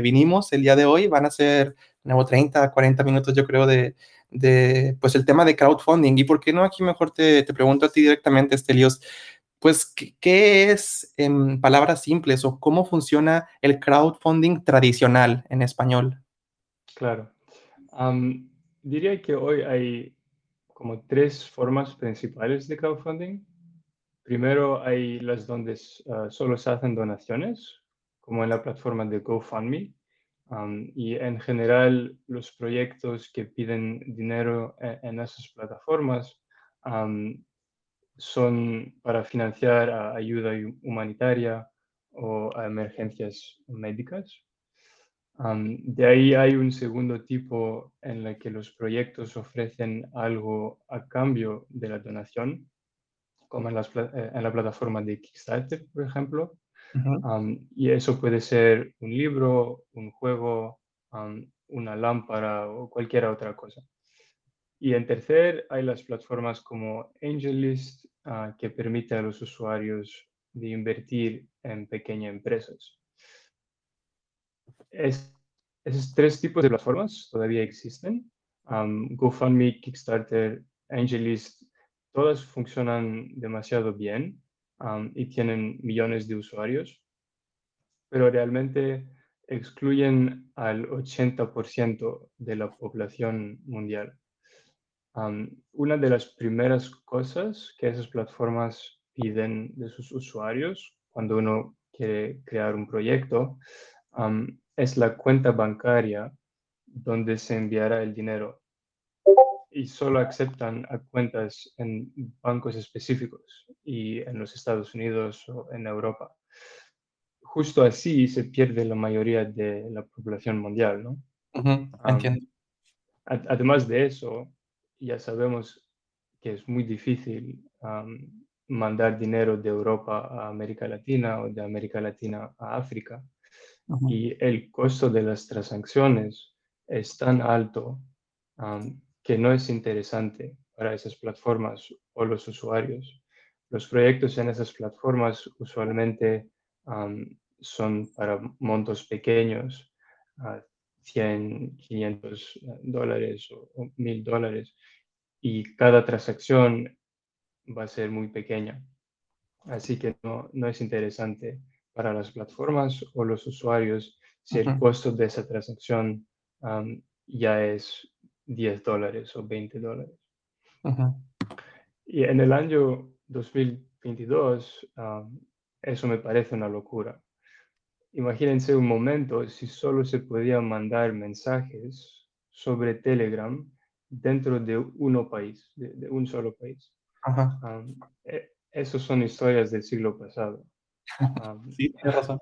vinimos el día de hoy. Van a ser nuevo 30, 40 minutos, yo creo, de, de, pues el tema de crowdfunding. ¿Y por qué no? Aquí mejor te, te pregunto a ti directamente, Estelios, pues, ¿qué, es en palabras simples o cómo funciona el crowdfunding tradicional en español? Claro. diría que hoy hay como tres formas principales de crowdfunding. Primero hay las donde ah, solo se hacen donaciones, como en la plataforma de GoFundMe. y en general los proyectos que piden dinero e, en, esas plataformas son para financiar ayuda humanitaria o a emergencias médicas. de ahí hay un segundo tipo en el que los proyectos ofrecen algo a cambio de la donación, como en, eh, la plataforma de Kickstarter, por ejemplo. Y eso puede ser un libro, un juego, una lámpara o cualquier otra cosa. Y en tercer, hay las plataformas como AngelList, uh, que permite a los usuarios de invertir en pequeñas empresas. esos tres tipos de plataformas todavía existen. GoFundMe, Kickstarter, AngelList, todas funcionan demasiado bien y tienen millones de usuarios, pero realmente excluyen al 80% de la población mundial una de las primeras cosas que esas plataformas piden de sus usuarios cuando uno quiere crear un proyecto es la cuenta bancaria donde se enviará el dinero. Y solo aceptan a cuentas en bancos específicos y en los Estados Unidos o en Europa. Justo así se pierde la mayoría de la población mundial, ¿no? además de eso, ya sabemos que es muy difícil mandar dinero de Europa a América Latina o de América Latina a África. Y el costo de las transacciones es tan alto que no es interesante para esas plataformas o los usuarios. Los proyectos en esas plataformas usualmente son para montos pequeños, 100, 500 dólares o, 1000 dólares y cada transacción va a ser muy pequeña. Así que no, no es interesante para las plataformas o los usuarios si el costo de esa transacción ya es 10 dólares o 20 dólares. Y en el año 2022, eso me parece una locura imagínense un momento si solo se podían mandar mensajes sobre Telegram dentro de uno país, de, un solo país. Ajá. E, esas son historias del siglo pasado. sí, tienes razón.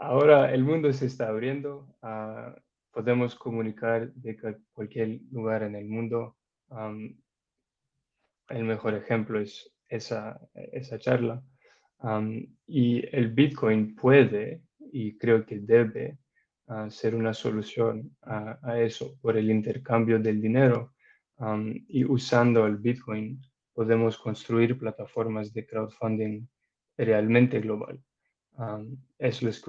Ahora el mundo se está abriendo, ah, podemos comunicar de cualquier lugar en el mundo. el mejor ejemplo es esa, charla. y el Bitcoin puede y creo que debe ah, ser una solución a, eso por el intercambio del dinero y usando el Bitcoin podemos construir plataformas de crowdfunding realmente global. eso es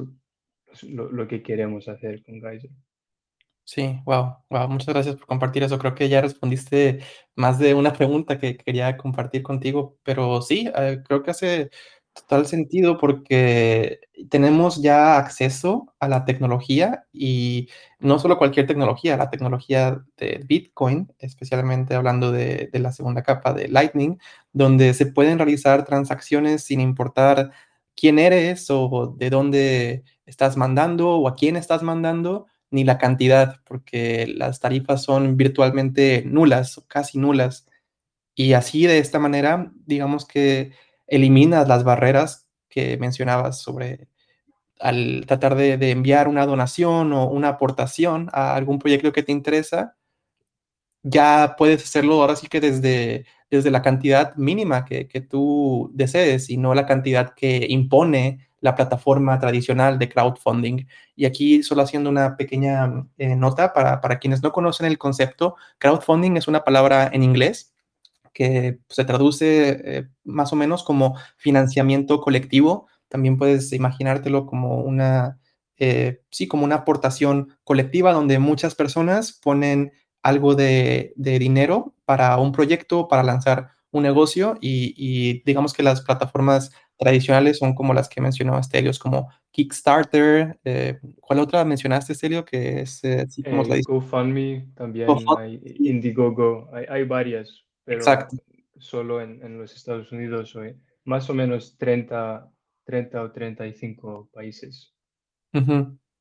lo, lo, que queremos hacer con Geyser. Sí, wow, wow, muchas gracias por compartir eso. Creo que ya respondiste más de una pregunta que quería compartir contigo, pero sí, eh, creo que hace total sentido porque tenemos ya acceso a la tecnología y no solo cualquier tecnología, la tecnología de Bitcoin, especialmente hablando de, la segunda capa de Lightning, donde se pueden realizar transacciones sin importar quién eres o de dónde estás mandando o a quién estás mandando, ni la cantidad, porque las tarifas son virtualmente nulas, casi nulas. Y así de esta manera, digamos que eliminas las barreras que mencionabas sobre al tratar de, enviar una donación o una aportación a algún proyecto que te interesa, ya puedes hacerlo ahora sí que desde, desde la cantidad mínima que, tú desees y no la cantidad que impone la plataforma tradicional de crowdfunding. Y aquí solo haciendo una pequeña eh, nota para, para quienes no conocen el concepto, crowdfunding es una palabra en inglés que se traduce eh, más o menos como financiamiento colectivo. También puedes imaginártelo como una eh, sí, como una aportación colectiva donde muchas personas ponen algo de, de dinero para un proyecto, para lanzar un negocio y, y, digamos que las plataformas tradicionales son como las que mencionó Estelios, como Kickstarter. Eh, ¿Cuál otra mencionaste, Estelio? Que es eh, como eh, GoFundMe, también hay Indiegogo, hay, hay varias, pero Exacto. solo en, en, los Estados Unidos, más o menos 30, 30 o 35 países.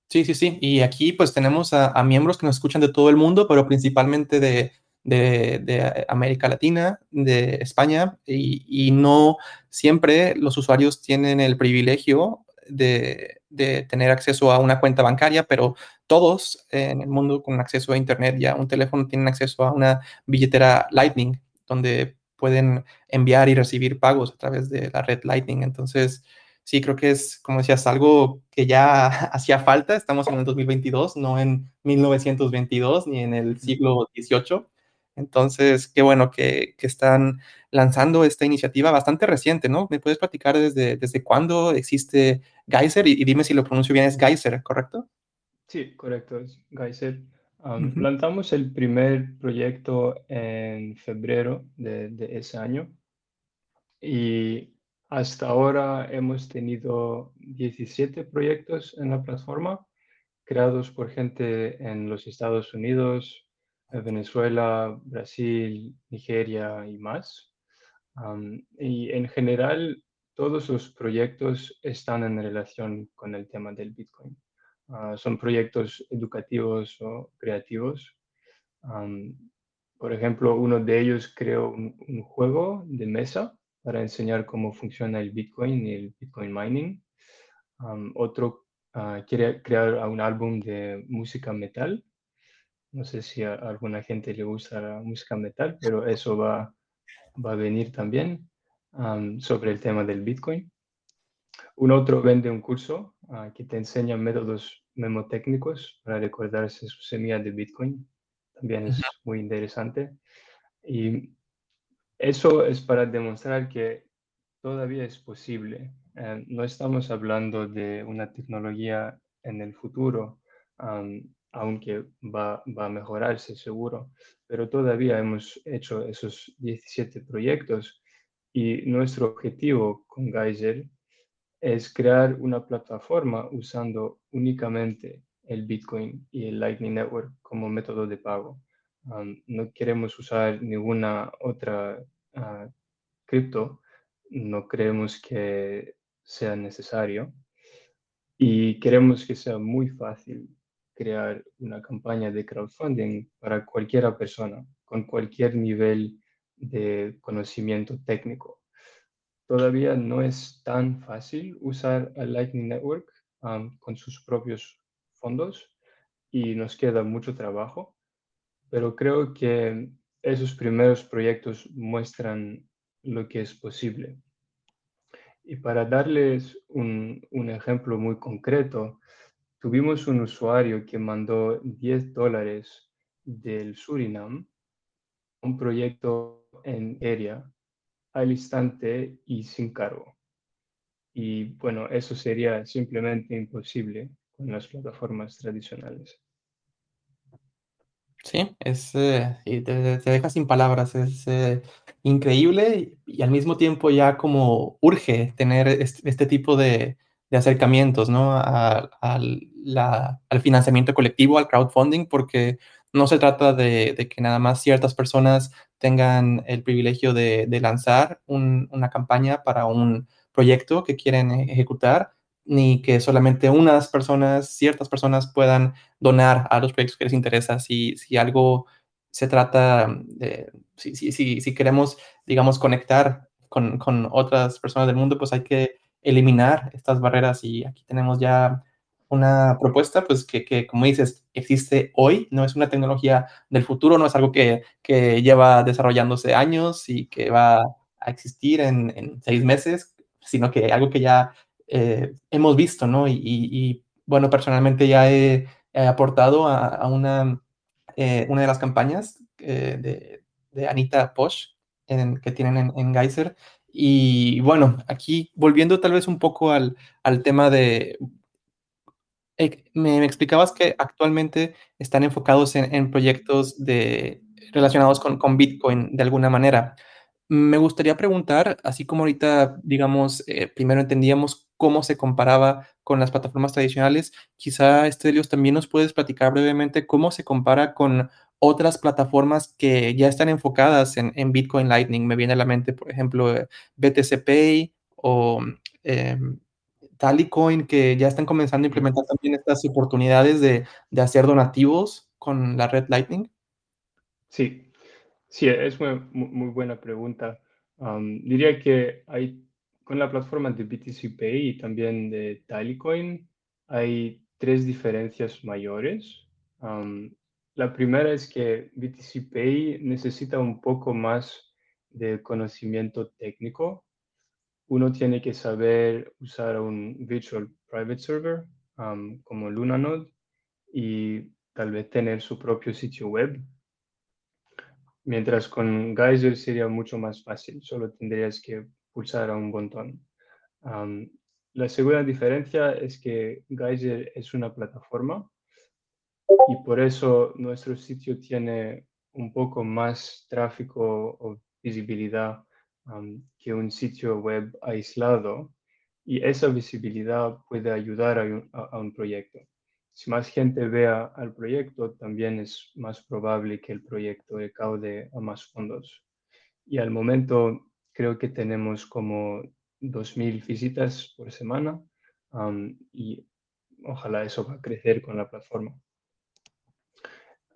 Sí, sí, sí. Y aquí pues tenemos a, miembros que nos escuchan de todo el mundo, pero principalmente de, de, América Latina, de España, y, no siempre los usuarios tienen el privilegio de, de, tener acceso a una cuenta bancaria, pero todos en el mundo con acceso a Internet y a un teléfono tienen acceso a una billetera Lightning, donde pueden enviar y recibir pagos a través de la red Lightning. Entonces, sí, creo que es, como decías, algo que ya hacía falta. Estamos en el 2022, no en 1922 ni en el siglo XVIII. Entonces, qué bueno que, que, están lanzando esta iniciativa bastante reciente, ¿no? ¿Me puedes platicar desde, desde cuándo existe Geyser? Y, dime si lo pronuncio bien, es Geyser, ¿correcto? Sí, correcto, es Geyser. Lanzamos el primer proyecto en febrero de, de, ese año y hasta ahora hemos tenido 17 proyectos en la plataforma creados por gente en los Estados Unidos, Venezuela, Brasil, Nigeria y más. y en general, todos los proyectos están en relación con el tema del Bitcoin. Ah, son proyectos educativos o creativos. por ejemplo, uno de ellos creó un, juego de mesa para enseñar cómo funciona el Bitcoin y el Bitcoin mining. otro ah, quiere crear un álbum de música metal no sé si a alguna gente le gusta la música metal, pero eso va, va a venir también sobre el tema del Bitcoin. Un otro vende un curso ah, que te enseña métodos memotécnicos para recordarse su semilla de Bitcoin. También es muy interesante. Y eso es para demostrar que todavía es posible. Eh, no estamos hablando de una tecnología en el futuro aunque va, a mejorarse seguro, pero todavía hemos hecho esos 17 proyectos y nuestro objetivo con Geyser es crear una plataforma usando únicamente el Bitcoin y el Lightning Network como método de pago. no queremos usar ninguna otra uh, cripto, no creemos que sea necesario y queremos que sea muy fácil crear una campaña de crowdfunding para cualquier persona con cualquier nivel de conocimiento técnico. Todavía no es tan fácil usar el Lightning Network um, con sus propios fondos y nos queda mucho trabajo, pero creo que esos primeros proyectos muestran lo que es posible. Y para darles un, un ejemplo muy concreto, Tuvimos un usuario que mandó 10 dólares del Surinam, un proyecto en Area, al instante y sin cargo. Y bueno, eso sería simplemente imposible con las plataformas tradicionales. Sí, es, eh, te, deja sin palabras, es eh, increíble y al mismo tiempo ya como urge tener este tipo de, de acercamientos, ¿no? A, al financiamiento colectivo, al crowdfunding, porque no se trata de, que nada más ciertas personas tengan el privilegio de, lanzar una campaña para un proyecto que quieren ejecutar, ni que solamente unas personas, ciertas personas puedan donar a los proyectos que les interesa. Si, si algo se trata de, si, si, si, queremos, digamos, conectar con, con otras personas del mundo, pues hay que eliminar estas barreras y aquí tenemos ya una propuesta, pues que, como dices, existe hoy, no es una tecnología del futuro, no es algo que, lleva desarrollándose años y que va a existir en, seis meses, sino que algo que ya eh, hemos visto, ¿no? Y, bueno, personalmente ya he, aportado a, una, eh, una de las campañas eh, de, Anita Posh que tienen en, en Geyser, y bueno, aquí volviendo tal vez un poco al, tema de Eh, me explicabas que actualmente están enfocados en proyectos de relacionados con con Bitcoin de alguna manera. Me gustaría preguntar, así como ahorita, digamos, eh, primero entendíamos cómo se comparaba con las plataformas tradicionales, quizá, Stelios, también nos puedes platicar brevemente cómo se compara con otras plataformas que ya están enfocadas en en Bitcoin Lightning. Me viene a la mente, por ejemplo, eh, BTC Pay o, em, Tallycoin, que ya están comenzando a implementar también estas oportunidades de de hacer donativos con la red Lightning. Sí, sí, es muy, mu- muy buena pregunta. Am, diría que hay, con la plataforma de BTC Pay y también de Tallycoin, hay tres diferencias mayores. La primera es que BTC Pay necesita un poco más de conocimiento técnico. Uno tiene que saber usar un Virtual Private Server, am, como Lunanode y tal vez tener su propio sitio web Mientras con Geyser sería mucho más fácil, solo tendrías que pulsar a un botón. Am, la segunda diferencia es que Geyser es una plataforma y por eso nuestro sitio tiene un poco más tráfico o visibilidad que un sitio web aislado y esa visibilidad puede ayudar a un, proyecto. Si más gente vea al proyecto, también es más probable que el proyecto recaude a más fondos. Y al momento creo que tenemos como 2.000 visitas por semana y ojalá eso va a crecer con la plataforma.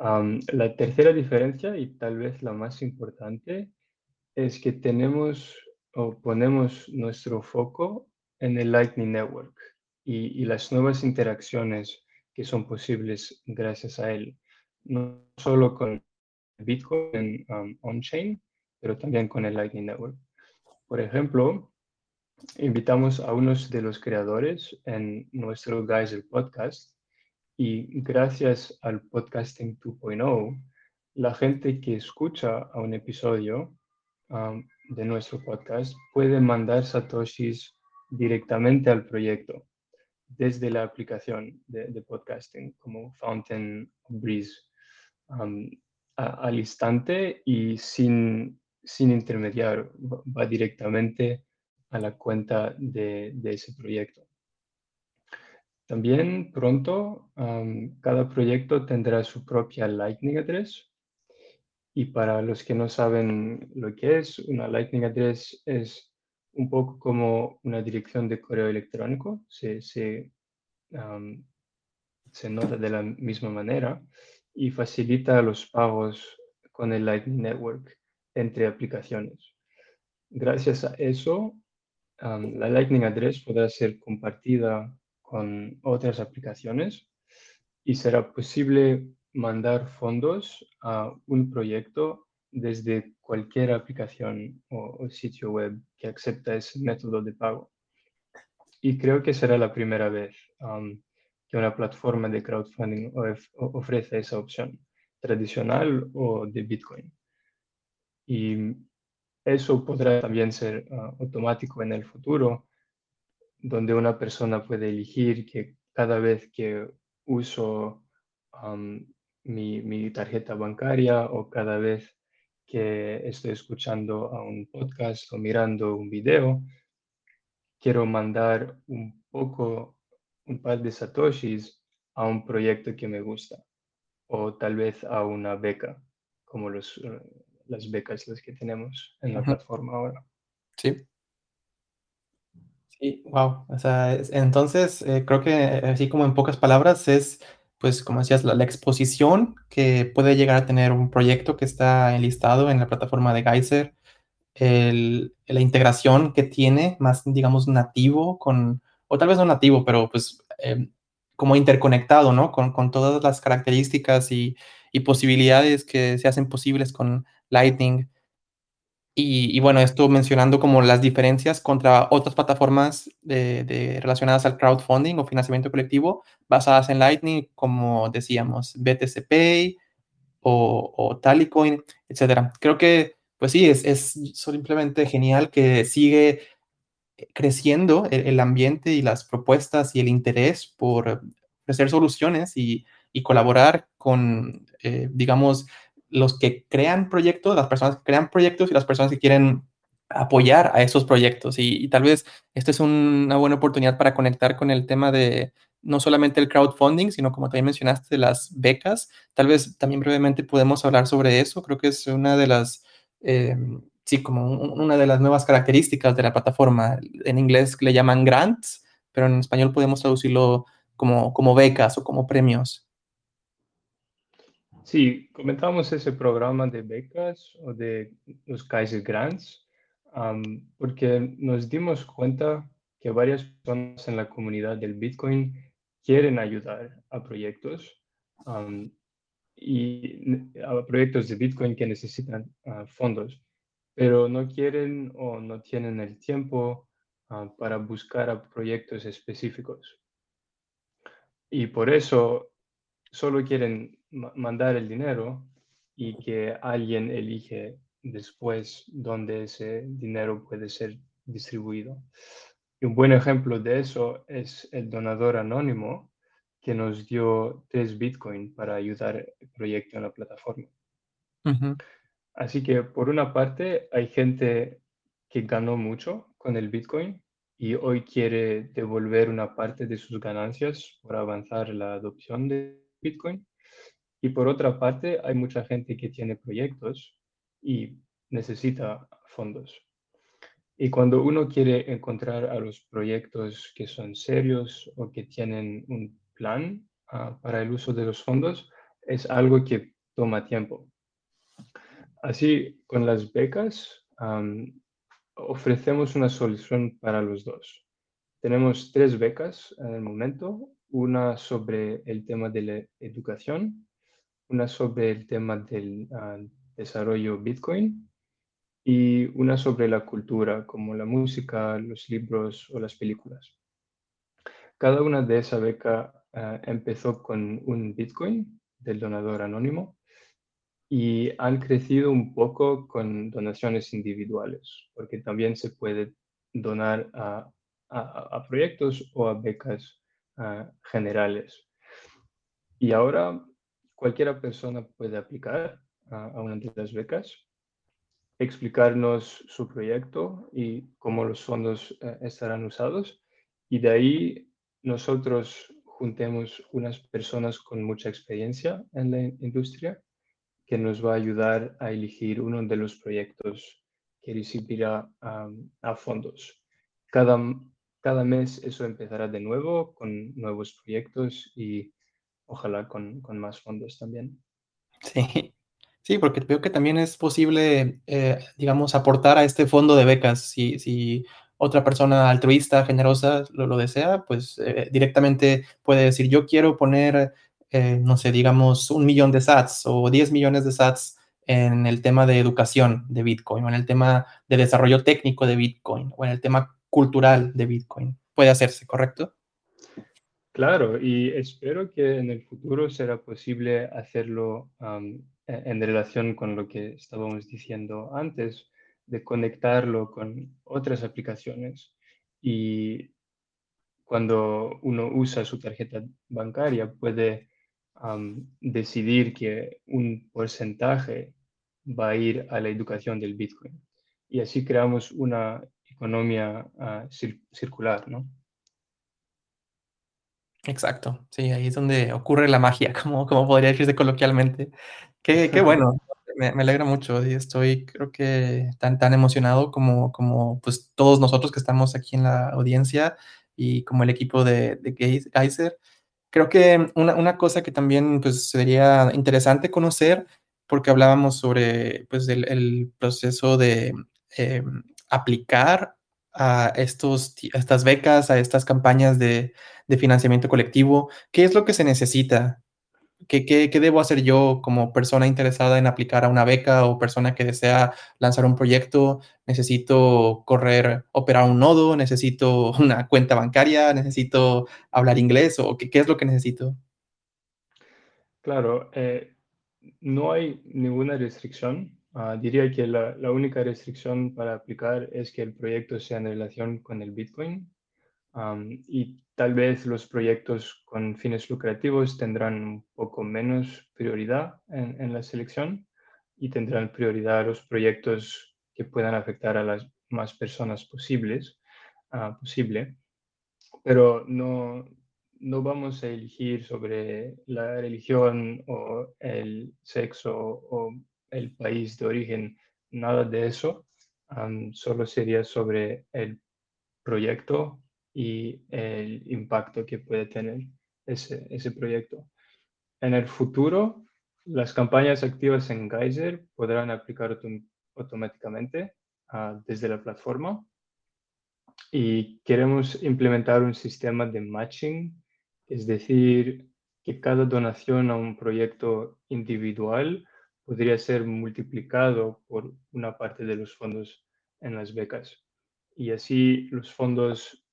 La tercera diferencia, y tal vez la más importante, es que tenemos o ponemos nuestro foco en el Lightning Network y, y las nuevas interacciones que son posibles gracias a él, no solo con Bitcoin um, on-chain, pero también con el Lightning Network. Por ejemplo, invitamos a unos de los creadores en nuestro Geyser podcast y gracias al podcasting 2.0, la gente que escucha a un episodio um, de nuestro podcast puede mandar satoshis directamente al proyecto desde la aplicación de, podcasting como Fountain Breeze um, al instante y sin, sin intermediar, va, directamente a la cuenta de ese proyecto. También pronto cada proyecto tendrá su propia Lightning Address y para los que no saben lo que es, una Lightning Address es un poco como una dirección de correo electrónico. Se, se, se nota de la misma manera y facilita los pagos con el Lightning Network entre aplicaciones. Gracias a eso, la Lightning Address podrá ser compartida con otras aplicaciones y será posible mandar fondos a un proyecto desde cualquier aplicación o, sitio web que acepta ese método de pago. Y creo que será la primera vez um, que una plataforma de crowdfunding of- ofrece esa opción, tradicional o de Bitcoin. Y eso podrá también ser ah, automático en el futuro, donde una persona puede elegir que cada vez que uso mi, mi tarjeta bancaria o cada vez que estoy escuchando a un podcast o mirando un video, quiero mandar un poco, un par de satoshis a un proyecto que me gusta o tal vez a una beca, como los, eh, las becas las que tenemos en la plataforma ahora. Sí. Sí, guau. O sea, es entonces, eh, creo que eh, así como en pocas palabras es, pues, como decías, la la exposición que puede llegar a tener un proyecto que está enlistado en la plataforma de Geyser, el la integración que tiene más, digamos, nativo con o tal vez no nativo, pero, pues, em, como interconectado, ¿no? Con con todas las características y y posibilidades que se hacen posibles con Lightning. Y bueno, esto mencionando como las diferencias contra otras plataformas de relacionadas al crowdfunding o financiamiento colectivo, basadas en Lightning, como decíamos, BTC Pay o o Tallycoin, etcétera. Creo que, pues sí, es es simplemente genial que sigue creciendo el el ambiente y las propuestas y el interés por ofrecer soluciones y, y colaborar con, eh, digamos, los que crean proyectos, las personas que crean proyectos y las personas que quieren apoyar a esos proyectos. Y, tal vez esta es una buena oportunidad para conectar con el tema de no solamente el crowdfunding, sino como también mencionaste, las becas. Tal vez también brevemente podemos hablar sobre eso. Creo que es una de las, eh, sí, como una de las nuevas características de la plataforma. En inglés le llaman grants, pero en español podemos traducirlo como, como becas o como premios. Sí, comentamos ese programa de becas o de los Kaiser Grants porque nos dimos cuenta que varias personas en la comunidad del Bitcoin quieren ayudar a proyectos y a proyectos de Bitcoin que necesitan ah, fondos, pero no quieren o no tienen el tiempo ah, para buscar a proyectos específicos. Y por eso solo quieren mandar el dinero y que alguien elige después dónde ese dinero puede ser distribuido. Y un buen ejemplo de eso es el donador anónimo que nos dio tres Bitcoin para ayudar el proyecto en la plataforma. Así que por una parte hay gente que ganó mucho con el Bitcoin y hoy quiere devolver una parte de sus ganancias por avanzar la adopción de Bitcoin. Y por otra parte hay mucha gente que tiene proyectos y necesita fondos. Y cuando uno quiere encontrar a los proyectos que son serios o que tienen un plan ah, para el uso de los fondos, es algo que toma tiempo. Así, con las becas, ofrecemos una solución para los dos. Tenemos tres becas en el momento, una sobre el tema de la educación, una sobre el tema del ah, desarrollo Bitcoin y una sobre la cultura, como la música, los libros o las películas. Cada una de esa beca eh, empezó con un Bitcoin del donador anónimo y han crecido un poco con donaciones individuales, porque también se puede donar a, proyectos o a becas eh, generales. Y ahora cualquiera persona puede aplicar a una de las becas explicarnos su proyecto y cómo los fondos eh, estarán usados. Y de ahí nosotros juntemos unas personas con mucha experiencia en la industria que nos va a ayudar a elegir uno de los proyectos que recibirá a fondos. Cada, cada mes eso empezará de nuevo con nuevos proyectos y ojalá con, con más fondos también. Sí, Sí, porque veo que también es posible, eh, digamos, aportar a este fondo de becas. Si, si otra persona altruista, generosa, lo, desea, pues eh, directamente puede decir, yo quiero poner, eh, no sé, digamos, un millón de sats o 10 millones de sats en el tema de educación de Bitcoin o en el tema de desarrollo técnico de Bitcoin o en el tema cultural de Bitcoin. Puede hacerse, ¿correcto? Claro, y espero que en el futuro será posible hacerlo e-, en relación con lo que estábamos diciendo antes, de conectarlo con otras aplicaciones. Y cuando uno usa su tarjeta bancaria, puede decidir que un porcentaje va a ir a la educación del Bitcoin. Y así creamos una economía ah, circular, ¿no? Exacto, sí, ahí es donde ocurre la magia, como, como podría decirse coloquialmente. Qué, qué bueno, me, me, alegra mucho y estoy creo que tan, tan emocionado como, como pues todos nosotros que estamos aquí en la audiencia y como el equipo de, de Geyser. Creo que una, una, cosa que también pues sería interesante conocer, porque hablábamos sobre pues el, el proceso de eh, aplicar a, estos, estas becas, a estas campañas de, de, financiamiento colectivo? ¿Qué es lo que se necesita? ¿Qué, ¿Qué, qué, debo hacer yo como persona interesada en aplicar a una beca o persona que desea lanzar un proyecto? ¿Necesito correr, operar un nodo? ¿Necesito una cuenta bancaria? ¿Necesito hablar inglés? ¿O qué, qué es lo que necesito? Claro, eh, no hay ninguna restricción Ah, diría que la, la, única restricción para aplicar es que el proyecto sea en relación con el Bitcoin y tal vez los proyectos con fines lucrativos tendrán un poco menos prioridad en, la selección y tendrán prioridad los proyectos que puedan afectar a las más personas posibles, uh, posible. Pero no, no vamos a elegir sobre la religión o el sexo o el país de origen, nada de eso. solo sería sobre el proyecto y el impacto que puede tener ese, ese proyecto. En el futuro, las campañas activas en Geyser podrán aplicar automáticamente ah, desde la plataforma y queremos implementar un sistema de matching, es decir, que cada donación a un proyecto individual podría ser multiplicado por una parte de los fondos en las becas. Y así los fondos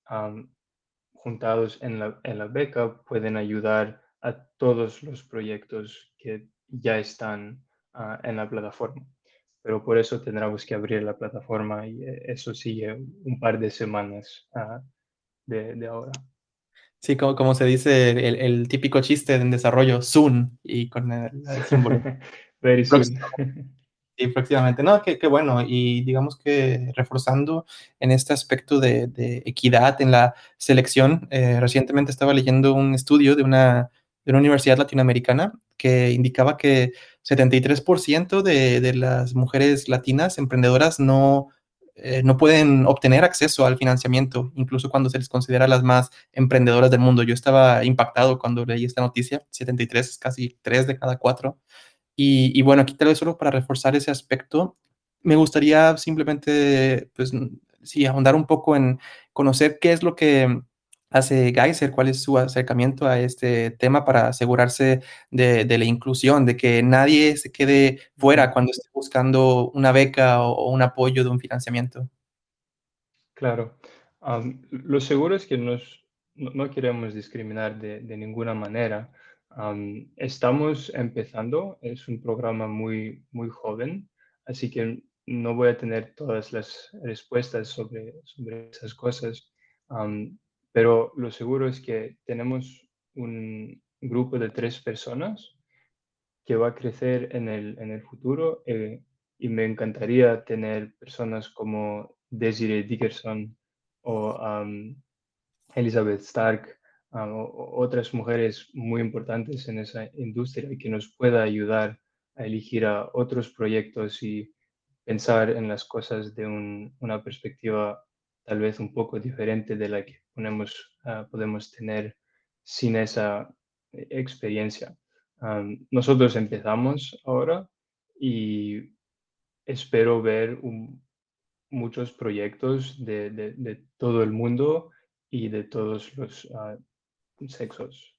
juntados en la, en la, beca pueden ayudar a todos los proyectos que ya están ah, en la plataforma. Pero por eso tendremos que abrir la plataforma y eh, eso sigue un par de semanas ah, de, de, ahora. Sí, como, como se dice el, el, típico chiste en desarrollo, soon, y con el, símbolo. Very. Sí, efectivamente. No, qué, bueno. Y digamos que reforzando en este aspecto de, equidad en la selección, eh, recientemente estaba leyendo un estudio de una, de una universidad latinoamericana que indicaba que 73% de, de las mujeres latinas emprendedoras no, eh, no pueden obtener acceso al financiamiento, incluso cuando se les considera las más emprendedoras del mundo. Yo estaba impactado cuando leí esta noticia, 73 es casi 3 de cada 4. Y, bueno, aquí tal vez solo para reforzar ese aspecto, me gustaría simplemente, pues, sí, ahondar un poco en conocer qué es lo que hace Geyser, cuál es su acercamiento a este tema para asegurarse de, la inclusión, de que nadie se quede fuera cuando esté buscando una beca o, un apoyo de un financiamiento. Claro. lo seguro es que nos, no, queremos discriminar de, de ninguna manera estamos empezando, es un programa muy, muy joven, así que no voy a tener todas las respuestas sobre, sobre esas cosas, pero lo seguro es que tenemos un grupo de tres personas que va a crecer en el, en el futuro eh, y me encantaría tener personas como Desiree Dickerson o Elizabeth Stark otras mujeres muy importantes en esa industria y que nos pueda ayudar a elegir a otros proyectos y pensar en las cosas de una perspectiva tal vez un poco diferente de la que ponemos, ah, podemos tener sin esa eh, experiencia. nosotros empezamos ahora y espero ver muchos proyectos de, de, todo el mundo y de todos los uh, sexos.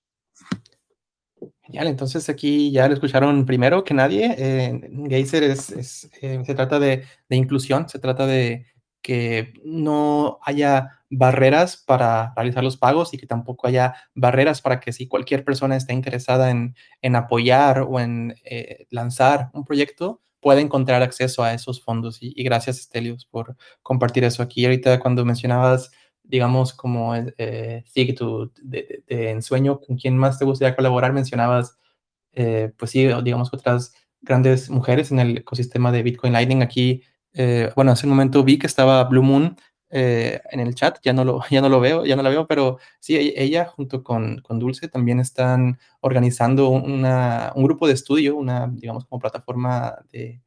Genial, entonces aquí ya lo escucharon primero que nadie. Eh, Geyser es, eh, se trata de, inclusión, se trata de que no haya barreras para realizar los pagos y que tampoco haya barreras para que si cualquier persona está interesada en, apoyar o en eh, lanzar un proyecto, pueda encontrar acceso a esos fondos. Y, y gracias, Estelios, por compartir eso aquí. Ahorita cuando mencionabas digamos, como eh, sí, tu de, ensueño, con quién más te gustaría colaborar, mencionabas, eh, pues sí, digamos, otras grandes mujeres en el ecosistema de Bitcoin Lightning. Aquí, eh, bueno, hace un momento vi que estaba Blue Moon eh, en el chat, ya no, lo, ya no lo veo, ya no la veo, pero sí, e, ella junto con, con Dulce también están organizando una, un grupo de estudio, una, digamos, como plataforma de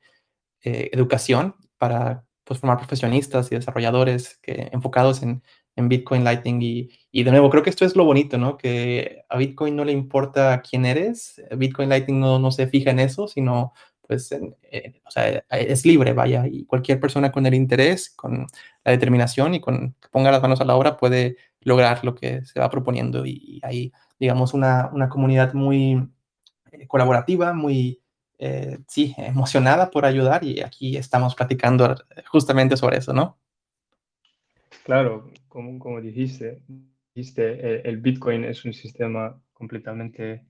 educación para pues, formar profesionistas y desarrolladores que, enfocados en en Bitcoin Lightning. Y, y, de nuevo, creo que esto es lo bonito, ¿no? Que a Bitcoin no le importa quién eres, Bitcoin Lightning no, no se fija en eso, sino pues o sea, es libre, vaya, y cualquier persona con el interés, con la determinación y con que ponga las manos a la obra puede lograr lo que se va proponiendo. Y, hay, digamos, una, una comunidad muy eh, colaborativa, muy, eh, sí, emocionada por ayudar y aquí estamos platicando justamente sobre eso, ¿no? Claro, como, como dijiste, dijiste el, Bitcoin es un sistema completamente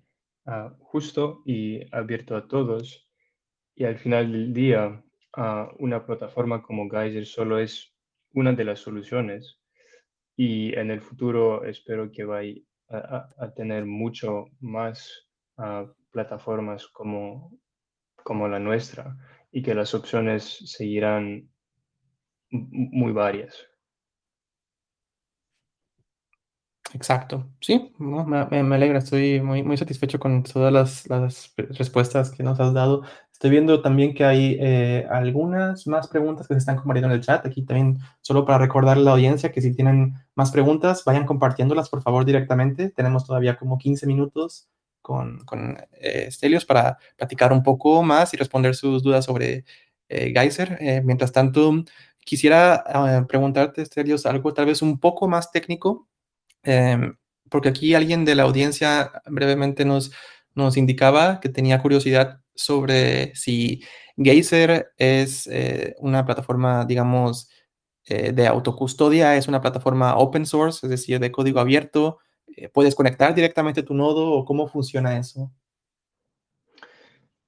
ah, justo y abierto a todos. Y al final del día, uh, una plataforma como Geyser solo es una de las soluciones. y en el futuro espero que vaya a, tener mucho más ah, plataformas como, como la nuestra y que las opciones seguirán muy varias. Exacto. Sí, me, alegra, estoy muy, muy satisfecho con todas las, las, respuestas que nos has dado. Estoy viendo también que hay eh, algunas más preguntas que se están compartiendo en el chat. Aquí también, solo para recordar a la audiencia que si tienen más preguntas, vayan compartiéndolas, por favor, directamente. Tenemos todavía como 15 minutos con, con eh, Stelios para platicar un poco más y responder sus dudas sobre eh, Geyser. mientras tanto, quisiera preguntarte, Stelios, algo tal vez un poco más técnico Em, porque aquí alguien de la audiencia brevemente nos, nos indicaba que tenía curiosidad sobre si Geyser es eh, una plataforma, digamos, eh, de autocustodia, es una plataforma open source, es decir, de código abierto. Eh, ¿Puedes conectar directamente tu nodo o cómo funciona eso?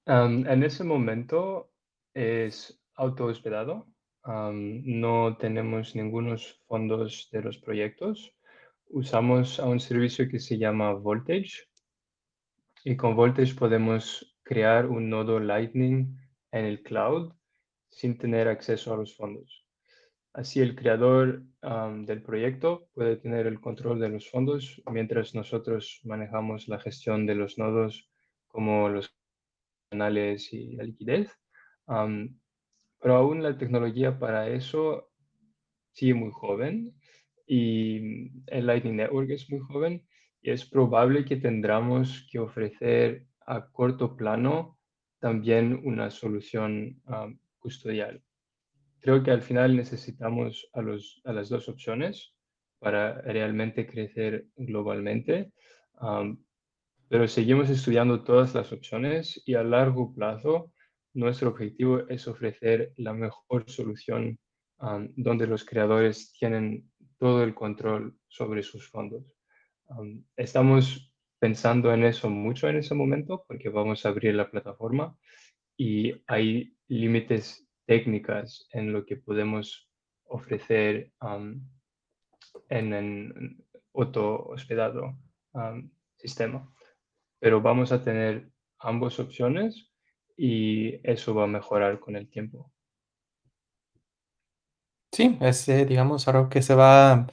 en ese momento es auto hospedado. no tenemos ningunos fondos de los proyectos usamos a un servicio que se llama Voltage y con Voltage podemos crear un nodo Lightning en el cloud sin tener acceso a los fondos. Así el creador del proyecto puede tener el control de los fondos mientras nosotros manejamos la gestión de los nodos como los canales y la liquidez. pero aún la tecnología para eso sigue muy joven y el Lightning Network es muy joven y es probable que tendremos que ofrecer a corto plano también una solución custodial. Creo que al final necesitamos a, las dos opciones para realmente crecer globalmente, pero seguimos estudiando todas las opciones y a largo plazo nuestro objetivo es ofrecer la mejor solución donde los creadores tienen todo el control sobre sus fondos. estamos pensando en eso mucho en ese momento porque vamos a abrir la plataforma y hay límites técnicas en lo que podemos ofrecer en el auto hospedado sistema. Pero vamos a tener ambas opciones y eso va a mejorar con el tiempo. Sí, es, eh, digamos, algo que se va,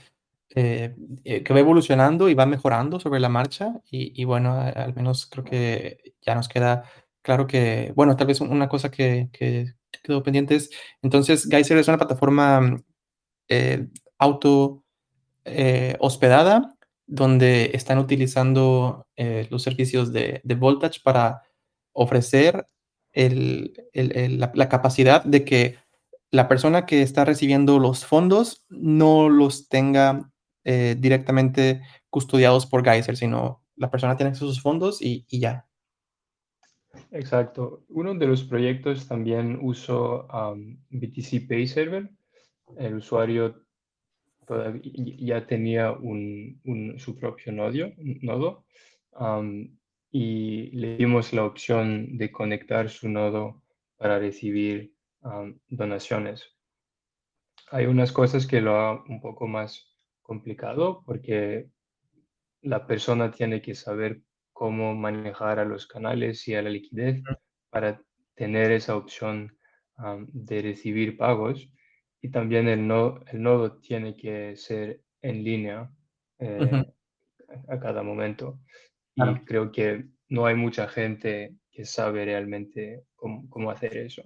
eh, eh, que va evolucionando y va mejorando sobre la marcha. Y, bueno, al menos creo que ya nos queda claro que, bueno, tal vez una cosa que, que quedó pendiente es, entonces, Geyser es una plataforma auto hospedada donde están utilizando los servicios de, Voltage para ofrecer la capacidad de que la persona que está recibiendo los fondos no los tenga eh, directamente custodiados por Geyser, sino la persona tiene acceso a sus fondos y, ya. Exacto. Uno de los proyectos también usó BTC Pay Server. El usuario ya tenía su propio nodo y le dimos la opción de conectar su nodo para recibir donaciones. Hay unas cosas que lo hagan un poco más complicado porque la persona tiene que saber cómo manejar a los canales y a la liquidez para tener esa opción de recibir pagos y también el, el nodo tiene que ser en línea eh, a cada momento. Y creo que no hay mucha gente que sabe realmente cómo hacer eso.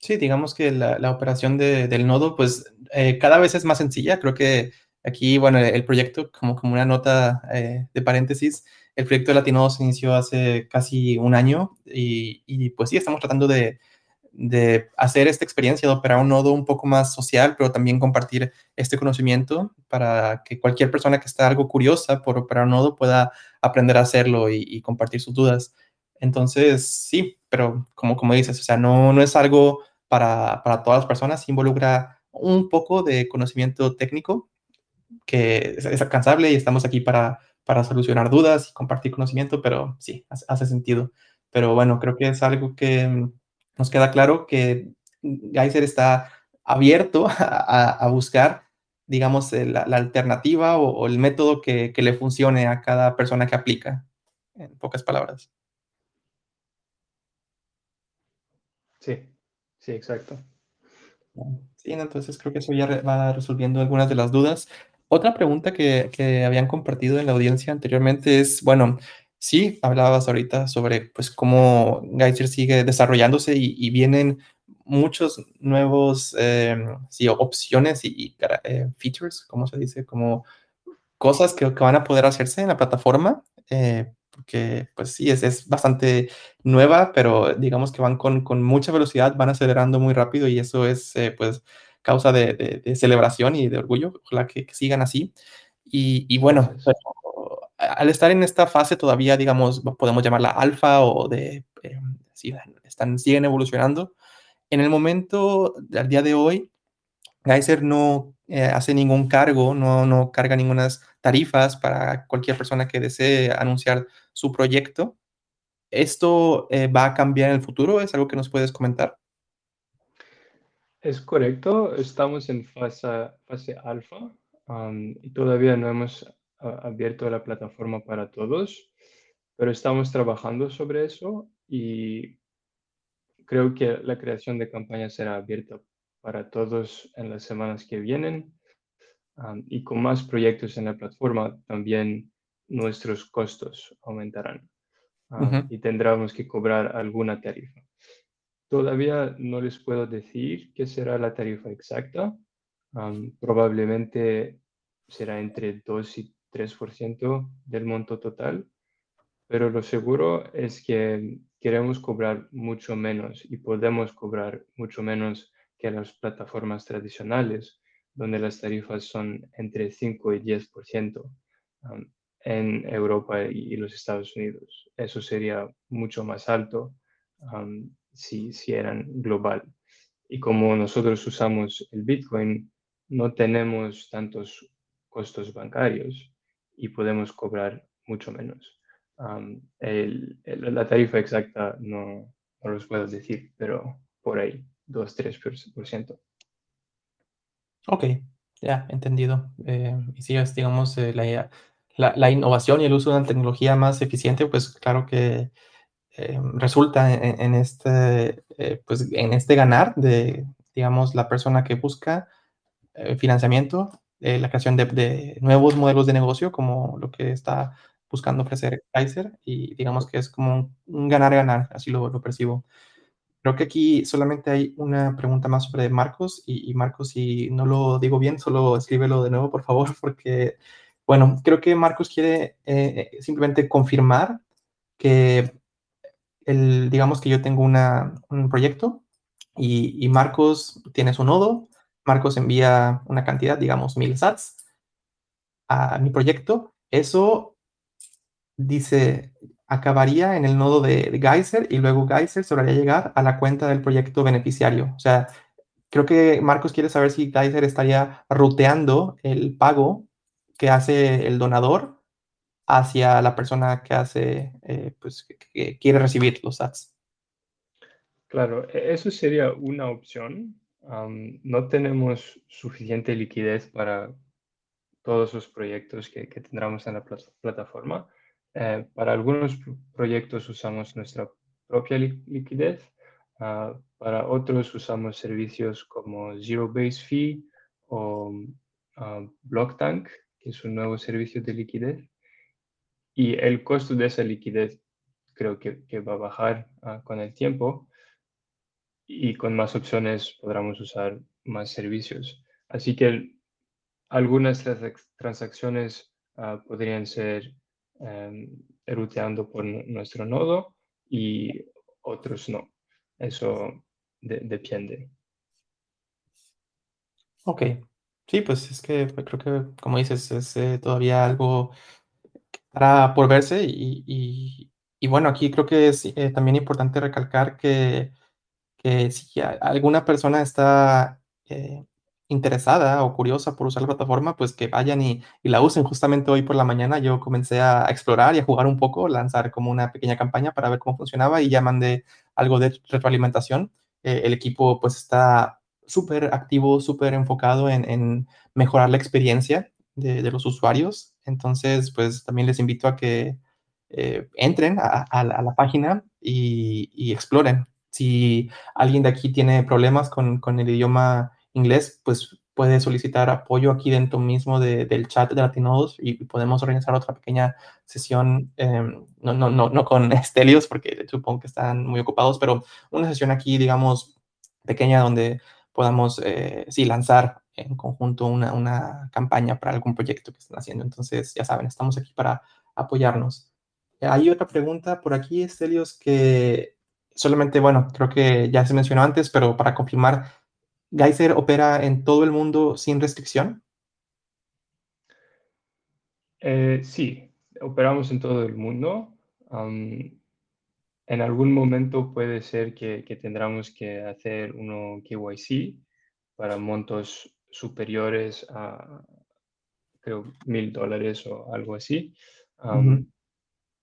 Sí, digamos que la, operación del nodo, pues eh, cada vez es más sencilla. Creo que aquí, bueno, el proyecto, como, como una nota eh, de paréntesis, el proyecto de Latino se inició hace casi un año y, pues sí, estamos tratando de, hacer esta experiencia de operar un nodo un poco más social, pero también compartir este conocimiento para que cualquier persona que está algo curiosa por operar un nodo pueda aprender a hacerlo y, y compartir sus dudas. Entonces, sí, pero como, como dices, o sea, no, no es algo para, para todas las personas, involucra un poco de conocimiento técnico que es, alcanzable y estamos aquí para, para solucionar dudas y compartir conocimiento, pero sí, hace, sentido. Pero bueno, creo que es algo que nos queda claro que Geyser está abierto a, a buscar digamos, eh, la, alternativa o, el método que, le funcione a cada persona que aplica, en pocas palabras. Sí, sí, exacto. Sí, entonces creo que eso ya va resolviendo algunas de las dudas. Otra pregunta que, que habían compartido en la audiencia anteriormente es, bueno, sí, hablabas ahorita sobre pues cómo Geyser sigue desarrollándose y, vienen muchos nuevos em, sí, opciones y, eh, features, ¿cómo se dice? Como cosas que, que, van a poder hacerse en la plataforma, eh, porque pues sí, es, es, bastante nueva, pero digamos que van con, con, mucha velocidad, van acelerando muy rápido y eso es eh, pues causa de, de, celebración y de orgullo, ojalá que, que sigan así. Y, y bueno, al estar en esta fase todavía, digamos, podemos llamarla alfa o de, eh, están, siguen evolucionando. En el momento, al día de hoy, Geyser no eh, hace ningún cargo, no, no carga ninguna tarifas para cualquier persona que desee anunciar su proyecto. ¿Esto eh, va a cambiar en el futuro? ¿Es algo que nos puedes comentar? Es correcto, estamos en fase, fase alfa y todavía no hemos abierto la plataforma para todos, pero estamos trabajando sobre eso y creo que la creación de campañas será abierta para todos en las semanas que vienen. y con más proyectos en la plataforma, también nuestros costos aumentarán y tendremos que cobrar alguna tarifa. Todavía no les puedo decir qué será la tarifa exacta. probablemente será entre 2 y 3% del monto total, pero lo seguro es que queremos cobrar mucho menos y podemos cobrar mucho menos que las plataformas tradicionales, donde las tarifas son entre 5 y 10% um, en Europa y, los Estados Unidos. Eso sería mucho más alto si, si eran global. Y como nosotros usamos el Bitcoin, no tenemos tantos costos bancarios y podemos cobrar mucho menos. la tarifa exacta no, no los puedo decir, pero por ahí, 2-3%. Ok, ya, entendido. Eh, y si es, digamos, eh, la, la, innovación y el uso de una tecnología más eficiente, pues claro que eh, resulta en, en este, pues, en este ganar de, digamos, la persona que busca financiamiento eh, la creación de, nuevos modelos de negocio, como lo que está buscando ofrecer Kaiser, y digamos que es como un ganar-ganar, así lo, lo, percibo. Creo que aquí solamente hay una pregunta más sobre Marcos, y, Marcos, si no lo digo bien, solo escríbelo de nuevo, por favor, porque, bueno, creo que Marcos quiere eh, simplemente confirmar que, el, digamos que yo tengo un proyecto, y, y Marcos tiene su nodo, Marcos envía una cantidad, digamos, mil sats a mi proyecto. Eso dice, acabaría en el nodo de, Geyser y luego Geyser se haría llegar a la cuenta del proyecto beneficiario. O sea, creo que Marcos quiere saber si Geyser estaría ruteando el pago que hace el donador hacia la persona que hace, eh, pues, quiere recibir los sats. Claro, e-, eso sería una opción no tenemos suficiente liquidez para todos los proyectos que, que tendremos en la plataforma. Eh, para algunos proyectos usamos nuestra propia liquidez, ah, para otros usamos servicios como Zero Base Fee o uh, Blocktank, que es un nuevo servicio de liquidez. Y el costo de esa liquidez creo que, que va a bajar ah, con el tiempo, y con más opciones podremos usar más servicios. Así que algunas transacciones ah, podrían ser ruteando por nuestro nodo y otros no. Eso depende. Ok. Sí, pues es que creo que, como dices, es eh, todavía algo para por verse y, y, bueno, aquí creo que es eh, también importante recalcar que que si alguna persona está eh, interesada o curiosa por usar la plataforma, pues que vayan y, la usen. Justamente hoy por la mañana yo comencé a explorar y a jugar un poco, lanzar como una pequeña campaña para ver cómo funcionaba y ya mandé algo de retroalimentación. Eh, el equipo pues está súper activo, súper enfocado en, mejorar la experiencia de, los usuarios. Entonces, pues también les invito a que eh, entren a, la página y, exploren. Si alguien de aquí tiene problemas con, con el idioma inglés, pues puede solicitar apoyo aquí dentro mismo del chat de Latinodos y podemos organizar otra pequeña sesión, em, no, no, no, no con Estelios, porque supongo que están muy ocupados, pero una sesión aquí, digamos, pequeña donde podamos, eh, sí, lanzar en conjunto una, una, campaña para algún proyecto que estén haciendo. Entonces, ya saben, estamos aquí para apoyarnos. Hay otra pregunta por aquí, Estelios, que solamente, bueno, creo que ya se mencionó antes, pero para confirmar, Geyser opera en todo el mundo sin restricción. Eh, sí, operamos en todo el mundo. en algún momento puede ser que, que tendremos que hacer uno KYC para montos superiores a, creo, mil dólares o algo así.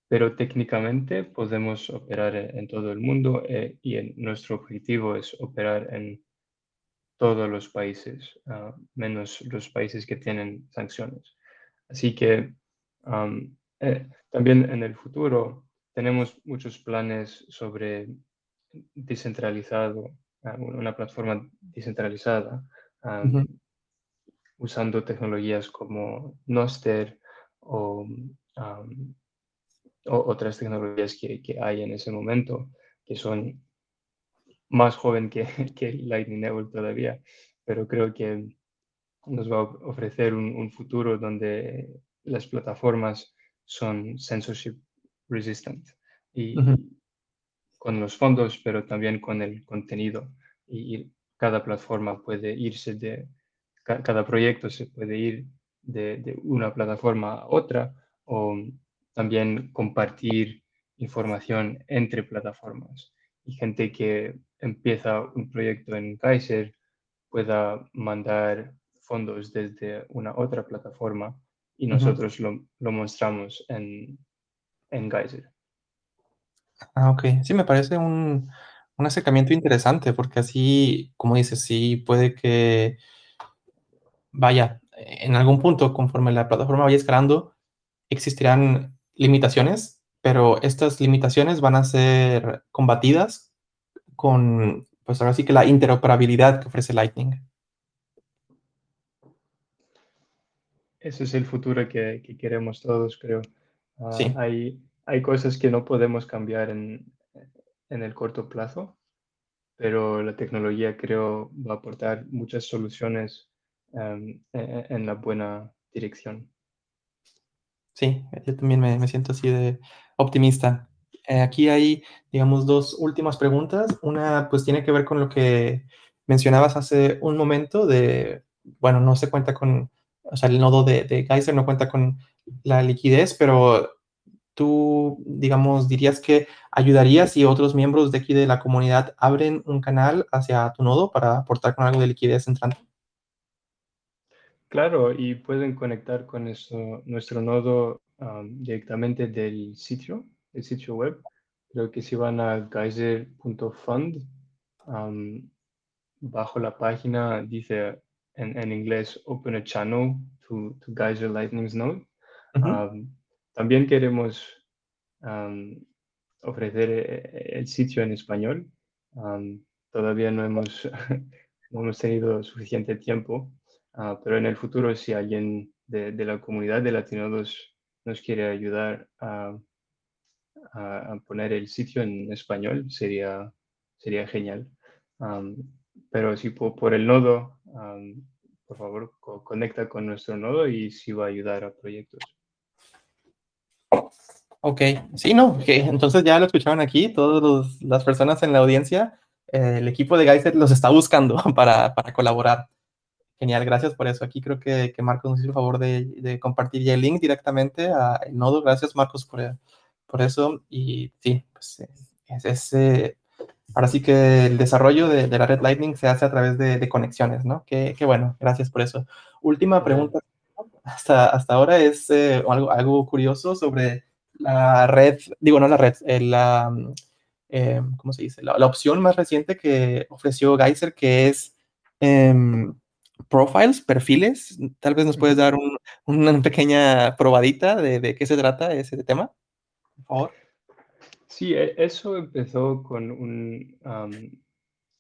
Pero técnicamente podemos operar en, todo el mundo eh, y nuestro objetivo es operar en todos los países, ah, menos los países que tienen sanciones. Así que eh, también en el futuro tenemos muchos planes sobre descentralizado, ah, una plataforma descentralizada, usando tecnologías como Noster o, otras tecnologías que, que, hay en ese momento, que son más joven que, que Lightning Network todavía, pero creo que nos va a ofrecer un, futuro donde las plataformas son censorship resistant y, con los fondos, pero también con el contenido. Y, cada plataforma puede irse de, cada proyecto se puede ir de, de, una plataforma a otra o también compartir información entre plataformas y gente que empieza un proyecto en Kaiser pueda mandar fondos desde una otra plataforma y nosotros lo, mostramos en, en Geyser. Ah, ok. Sí, me parece un, acercamiento interesante porque así, como dices, sí puede que vaya, en algún punto, conforme la plataforma vaya escalando, existirán limitaciones, pero estas limitaciones van a ser combatidas con, pues ahora sí que la interoperabilidad que ofrece Lightning. Ese es el futuro que, queremos todos, creo. Ah, hay, hay cosas que no podemos cambiar en, el corto plazo, pero la tecnología creo va a aportar muchas soluciones em, e, e, en, la buena dirección. Sí, yo también me, me siento así de optimista. Eh, aquí hay, digamos, dos últimas preguntas. Una, pues, tiene que ver con lo que mencionabas hace un momento de, bueno, no se cuenta con, o sea, el nodo de, Geyser no cuenta con la liquidez, pero tú, digamos, dirías que ayudarías si otros miembros de aquí de la comunidad abren un canal hacia tu nodo para aportar con algo de liquidez entrante. Claro, y pueden conectar con nuestro nodo directamente del sitio el sitio web. Creo que si van a geyser.fund, bajo la página dice en, inglés Open a channel to, to Geyser Lightning's Node. también queremos ofrecer eh, el sitio en español. todavía no hemos, no hemos tenido suficiente tiempo, ah, pero en el futuro si alguien de, de la comunidad de Latinodos nos quiere ayudar a a, poner el sitio en español sería, sería genial. pero si por, el nodo, por favor, conecta con nuestro nodo y si va a ayudar a proyectos. Ok, sí, no, entonces ya lo escucharon aquí, todas las personas en la audiencia, eh, el equipo de Geyser los está buscando para, para, colaborar. Genial, gracias por eso. Aquí creo que, que Marcos nos hizo el favor de, de, compartir ya el link directamente al nodo. Gracias, Marcos, por, por eso. Y sí, pues eh, es, eh, ahora sí que el desarrollo de, la red Lightning se hace a través de, conexiones, ¿no? Qué, bueno, gracias por eso. Última pregunta hasta, hasta ahora es eh, algo, algo curioso sobre la red, digo, no la red, la, ¿cómo se dice? La, opción más reciente que ofreció Geyser, que es Em, profiles, perfiles, tal vez nos puedes dar un una pequeña probadita de de qué se trata ese tema, por. Sí, e eso empezó con un,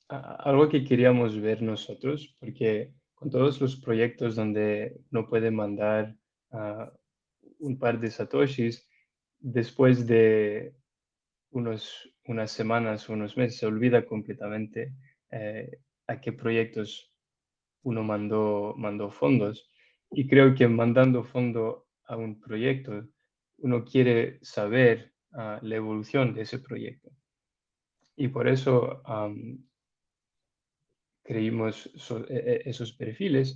algo que queríamos ver nosotros, porque con todos los proyectos donde uno puede mandar, un par de satoshis, después de unos unas semanas, unos meses, se olvida completamente, eh, a qué proyectos uno mandó mandó fondos. Y creo que mandando fondo a un proyecto, uno quiere saber, ah, la evolución de ese proyecto. Y por eso, creímos e e esos perfiles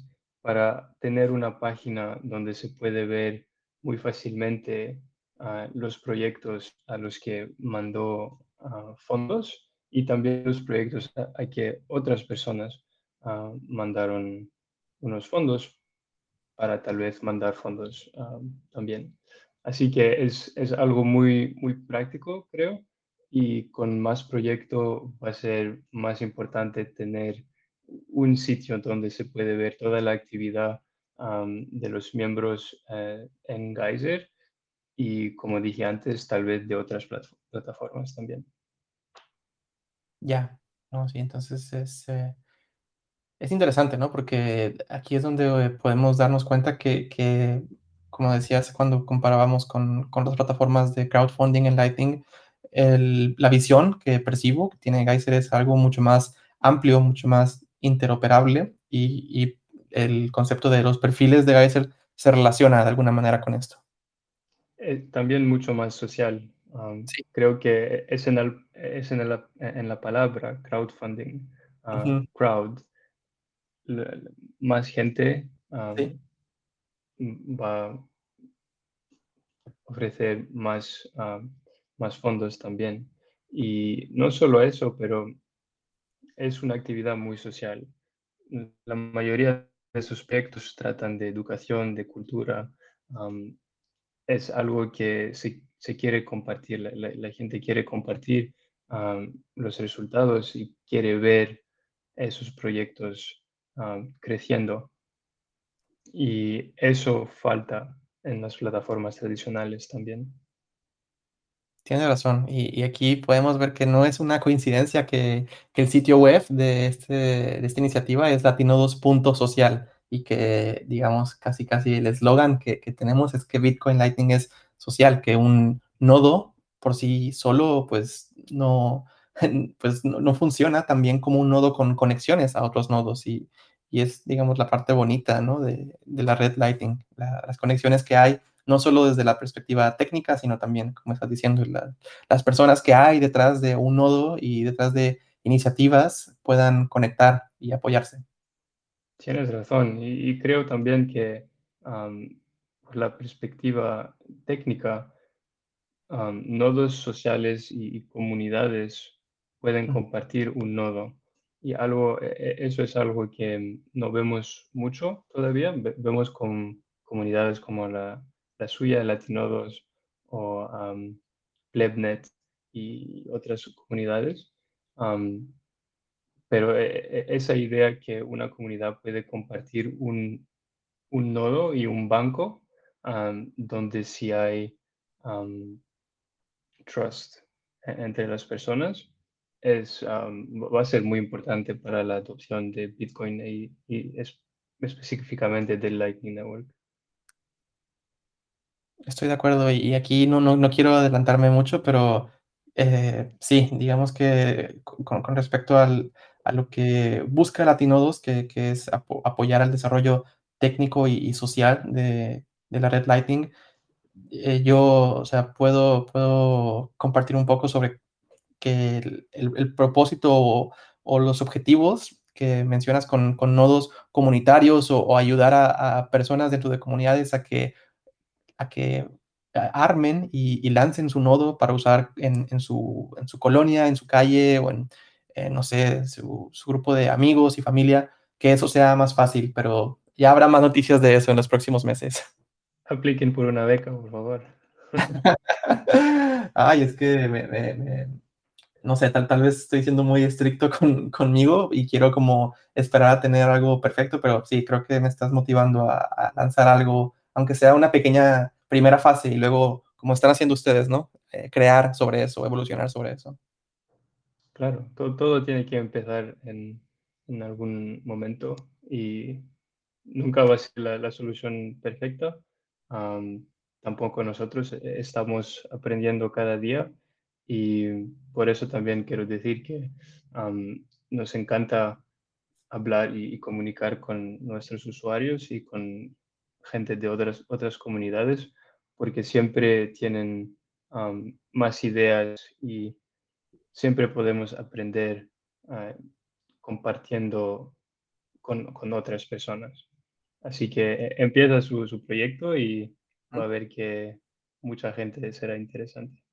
para tener una página donde se puede ver muy fácilmente, ah, los proyectos a los que mandó, ah, fondos y también los proyectos a a que otras personas, mandaron unos fondos para tal vez mandar fondos, am, también. Así que es es algo muy muy práctico, creo, y con más proyecto va a ser más importante tener un sitio donde se puede ver toda la actividad, de los miembros, eh, en Geyser y, como dije antes, tal vez de otras plata plataformas también. Ya, no, sí, entonces es, eh es interesante, ¿no? Porque aquí es donde podemos darnos cuenta que, como decías, cuando comparábamos con con otras plataformas de crowdfunding en Lightning, el la visión que percibo que tiene Geyser es algo mucho más amplio, mucho más interoperable, y y el concepto de los perfiles de Geyser se relaciona de alguna manera con esto. Eh, también mucho más social, am, Sí. creo que es en el es en el en la palabra crowdfunding, ah, crowd más gente, Sí. mm, va ofrecer más, am, más fondos también. Y no solo eso, pero es una actividad muy social. La mayoría de sus proyectos tratan de educación, de cultura, es algo que se se quiere compartir, la gente quiere compartir, am, los resultados y quiere ver esos proyectos, am, creciendo. Y eso falta en las plataformas tradicionales también. Tienes razón, y y aquí podemos ver que no es una coincidencia que el sitio web de este de esta iniciativa es latinodos punto social, y que, digamos, casi casi el eslogan que que tenemos es que Bitcoin Lightning es social, que un nodo por sí solo, pues, no, pues, no funciona tan bien como un nodo con conexiones a otros nodos, y y es, digamos, la parte bonita, ¿no? De de la red Lightning, la las conexiones que hay, no solo desde la perspectiva técnica, sino también, como estás diciendo, la las personas que hay detrás de un nodo y detrás de iniciativas puedan conectar y apoyarse. Tienes razón, y y creo también que, am, por la perspectiva técnica, am, nodos sociales y y comunidades pueden compartir un nodo, y algo e e eso es algo que no vemos mucho todavía, ve vemos con comunidades como la la suya, Latinodos o, am, Plebnet y otras comunidades, pero e esa idea que una comunidad puede compartir un un nodo y un banco, donde sí hay, trust entre las personas es, am, va a ser muy importante para la adopción de Bitcoin y y es específicamente del Lightning Network. Estoy de acuerdo, y aquí no no no quiero adelantarme mucho, pero, eh, sí, digamos que con con respecto al a lo que busca Latinodos, que que es apo apoyar al desarrollo técnico y y social de de la red Lightning, eh, yo, o sea, puedo puedo compartir un poco sobre que el el el propósito o o los objetivos que mencionas con con nodos comunitarios o o ayudar a a personas dentro de comunidades a que a que armen y y lancen su nodo para usar en en su en su colonia, en su calle o en en, no sé, su su grupo de amigos y familia, que eso sea más fácil, pero ya habrá más noticias de eso en los próximos meses. Apliquen por una beca, por favor. Ay, es que me me me no sé, tal, tal vez estoy siendo muy estricto con, conmigo y quiero como esperar a tener algo perfecto, pero sí, creo que me estás motivando a, lanzar algo, aunque sea una pequeña primera fase y luego, como están haciendo ustedes, ¿no? Eh, crear sobre eso, evolucionar sobre eso. Claro, todo, todo tiene que empezar en, en, algún momento y nunca va a ser la, solución perfecta. tampoco nosotros eh, estamos aprendiendo cada día y por eso también quiero decir que nos encanta hablar y, comunicar con nuestros usuarios y con gente de otras, otras comunidades, porque siempre tienen más ideas y siempre podemos aprender ah, compartiendo con, con, otras personas. Así que eh, empieza su, su proyecto y va a ver que mucha gente será interesante.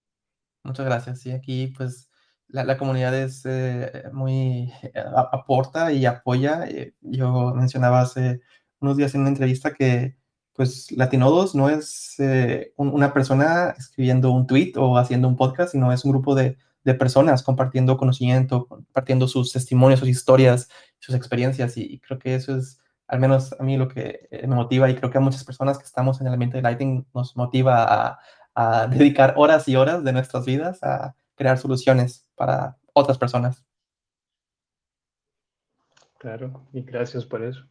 Muchas gracias. Sí, aquí pues la, comunidad es eh, muy aporta y apoya. Eh, yo mencionaba hace unos días en una entrevista que pues Latinodos no es eh, una persona escribiendo un tweet o haciendo un podcast, sino es un grupo de, de, personas compartiendo conocimiento, compartiendo sus testimonios, sus historias, sus experiencias. Y, creo que eso es al menos a mí lo que me motiva y creo que a muchas personas que estamos en el ambiente de Lighting nos motiva a, a dedicar horas y horas de nuestras vidas a crear soluciones para otras personas. Claro, y gracias por eso.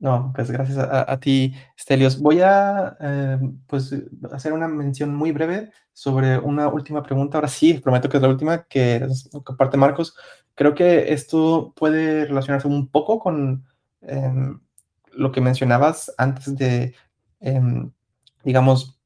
No, pues gracias a, ti, Stelios. Voy a eh, pues, hacer una mención muy breve sobre una última pregunta. Ahora sí, prometo que es la última, que comparte Marcos. Creo que esto puede relacionarse un poco con em, lo que mencionabas antes de, em, digamos,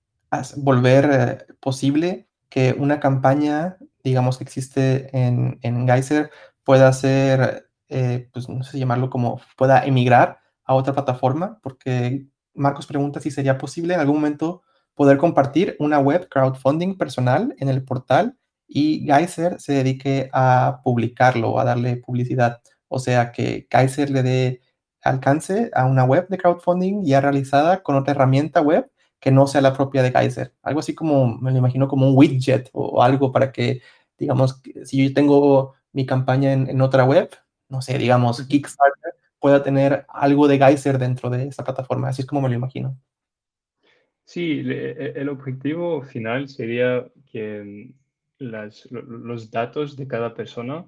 volver eh, posible que una campaña, digamos, que existe en, en Geyser pueda ser, eh, pues no sé llamarlo como, pueda emigrar a otra plataforma, porque Marcos pregunta si sería posible en algún momento poder compartir una web crowdfunding personal en el portal y Geyser se dedique a publicarlo, a darle publicidad. O sea, que Geyser le dé alcance a una web de crowdfunding ya realizada con otra herramienta web que no sea la propia de Geyser. Algo así como, me lo imagino como un widget o, algo para que, digamos, si yo tengo mi campaña en, otra web, no sé, digamos, Kickstarter, pueda tener algo de Geyser dentro de esa plataforma. Así es como me lo imagino. Sí, e, el objetivo final sería que mm, los datos de cada persona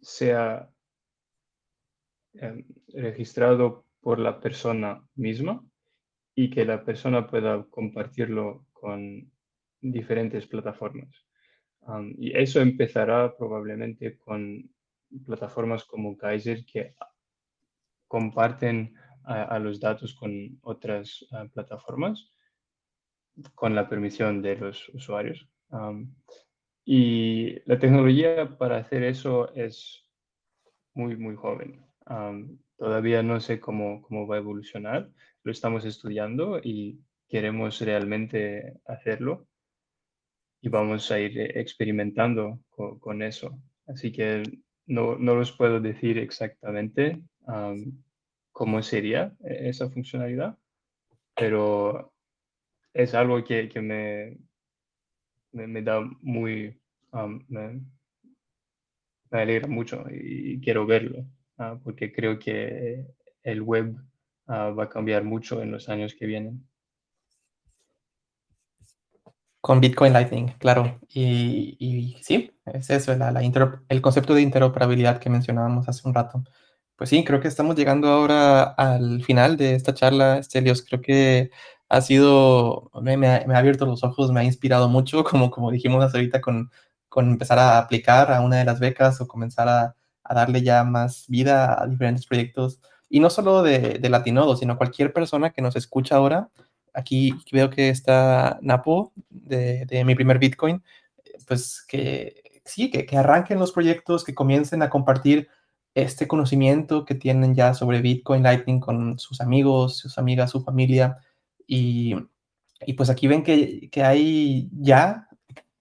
sea em, registrado por la persona misma y que la persona pueda compartirlo con diferentes plataformas. y eso empezará probablemente con plataformas como Kaiser que comparten a, los datos con otras plataformas con la permisión de los usuarios. y la tecnología para hacer eso es muy, muy joven. todavía no sé cómo, cómo va a evolucionar, lo estamos estudiando y queremos realmente hacerlo y vamos a ir experimentando con, eso. Así que no, no, los puedo decir exactamente cómo sería e, esa funcionalidad, pero es algo que, que me, me, da muy, me, alegra mucho y quiero verlo, ah, porque creo que el web Ah, va a cambiar mucho en los años que vienen. Con Bitcoin Lightning, claro. Y, sí, es eso, la, el concepto de interoperabilidad que mencionábamos hace un rato. Pues sí, creo que estamos llegando ahora al final de esta charla, Stelios. Creo que ha sido, me, ha, abierto los ojos, me ha inspirado mucho, como, como dijimos hace ahorita, con, con empezar a aplicar a una de las becas o comenzar a, a darle ya más vida a diferentes proyectos y no solo de, de Latinodo, sino cualquier persona que nos escucha ahora. Aquí veo que está Napo de, de mi primer Bitcoin. Pues que sí, que, que arranquen los proyectos, que comiencen a compartir este conocimiento que tienen ya sobre Bitcoin Lightning con sus amigos, sus amigas, su familia. Y, y pues aquí ven que, que hay ya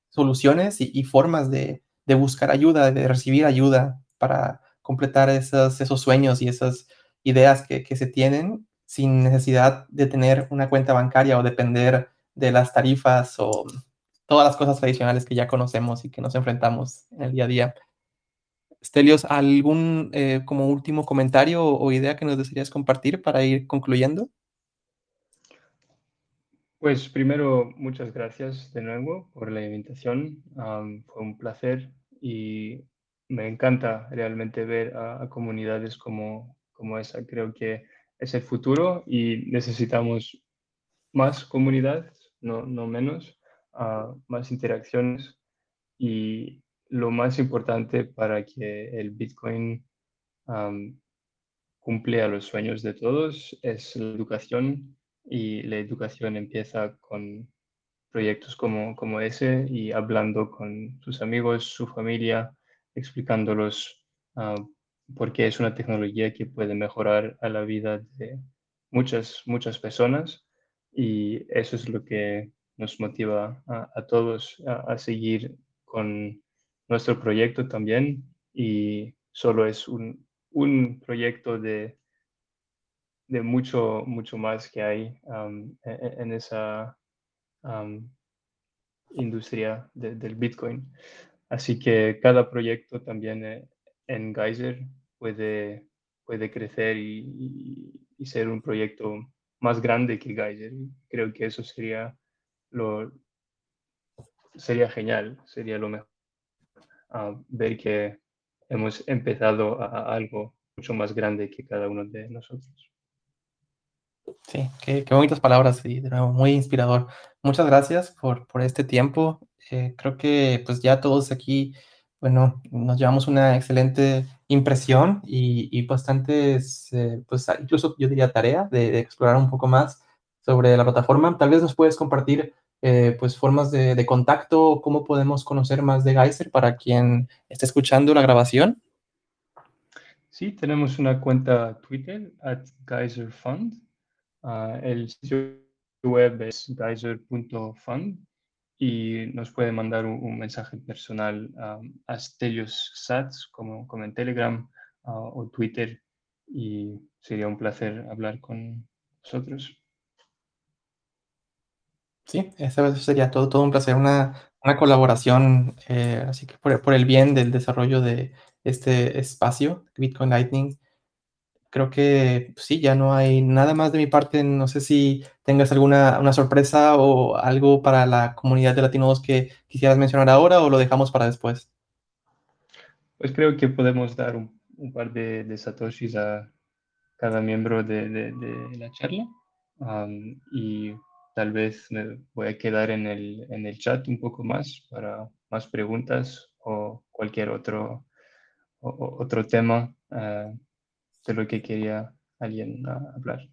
soluciones y, y formas de, de, buscar ayuda, de recibir ayuda para completar esos, esos sueños y esas ideas que, se tienen sin necesidad de tener una cuenta bancaria o depender de las tarifas o todas las cosas tradicionales que ya conocemos y que nos enfrentamos en el día a día. Stelios, ¿algún eh, como último comentario o, idea que nos desearías compartir para ir concluyendo? Pues primero, muchas gracias de nuevo por la invitación. fue un placer y me encanta realmente ver a, comunidades como, como esa. Creo que es el futuro y necesitamos más comunidades, no, no menos, uh, más interacciones y lo más importante para que el Bitcoin um, cumple a los sueños de todos es la educación y la educación empieza con proyectos como, como ese y hablando con sus amigos, su familia, explicándolos uh, por qué es una tecnología que puede mejorar a la vida de muchas, muchas personas y eso es lo que nos motiva a, todos a, seguir con nuestro proyecto también y solo es un, un proyecto de, de mucho, mucho más que hay um, e, e, en, esa um, industria del Bitcoin. Así que cada proyecto también eh, en Geyser puede, puede crecer y, y, ser un proyecto más grande que Geyser. Creo que eso sería lo sería genial, sería lo mejor ver que hemos empezado a, algo mucho más grande que cada uno de nosotros. Sí, qué, bonitas palabras y de nuevo muy inspirador. Muchas gracias por, por este tiempo. Eh, creo que pues ya todos aquí, bueno, nos llevamos una excelente impresión y, y bastantes, eh, pues incluso yo diría tarea de, explorar un poco más sobre la plataforma. Tal vez nos puedes compartir eh, pues formas de, contacto, cómo podemos conocer más de Geyser para quien esté escuchando la grabación. Sí, tenemos una cuenta Twitter, at GeyserFund. Ah, el sitio web es geyser.fund y nos puede mandar un, mensaje personal a Stelios Sats, como, como en Telegram o Twitter, y sería un placer hablar con vosotros. Sí, eso sería todo, todo un placer, una, una colaboración, eh, así que por, por, el bien del desarrollo de este espacio, Bitcoin Lightning, creo que pues sí, ya no hay nada más de mi parte. No sé si tengas alguna una sorpresa o algo para la comunidad de latinos que quisieras mencionar ahora o lo dejamos para después. Pues creo que podemos dar un, un par de, de, satoshis a cada miembro de, de, de la charla. Um, y Tal vez me voy a quedar en el, en el chat un poco más para más preguntas o cualquier otro, otro tema eh, de lo que quería alguien hablar.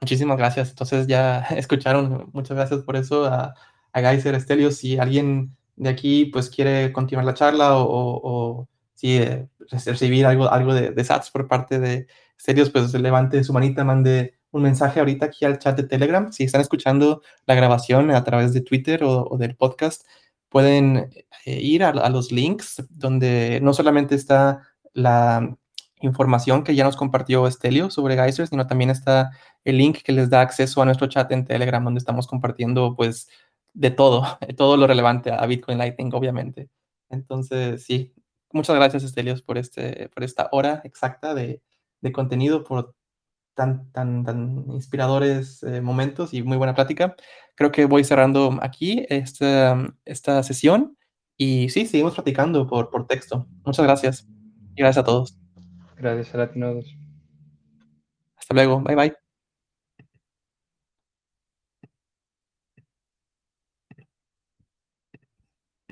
Muchísimas gracias. Entonces ya escucharon, muchas gracias por eso a, a Geyser Estelio. Si alguien de aquí pues quiere continuar la charla o, o, si eh, recibir algo, algo de, de, SATS por parte de Estelios, pues levante su manita, mande un mensaje ahorita aquí al chat de Telegram. Si están escuchando la grabación a través de Twitter o, del podcast, pueden eh, ir a, los links donde no solamente está la información que ya nos compartió Estelio sobre Geyser, sino también está el link que les da acceso a nuestro chat en Telegram, donde estamos compartiendo pues de todo, todo lo relevante a Bitcoin Lightning, obviamente. Entonces, sí, muchas gracias, Estelios, por, este, por esta hora exacta de, de contenido, por tan, tan, tan inspiradores eh, momentos y muy buena plática. Creo que voy cerrando aquí esta, esta sesión y sí, seguimos platicando por, por texto. Muchas gracias y gracias a todos. Gracias a todos. Hasta luego. Bye bye.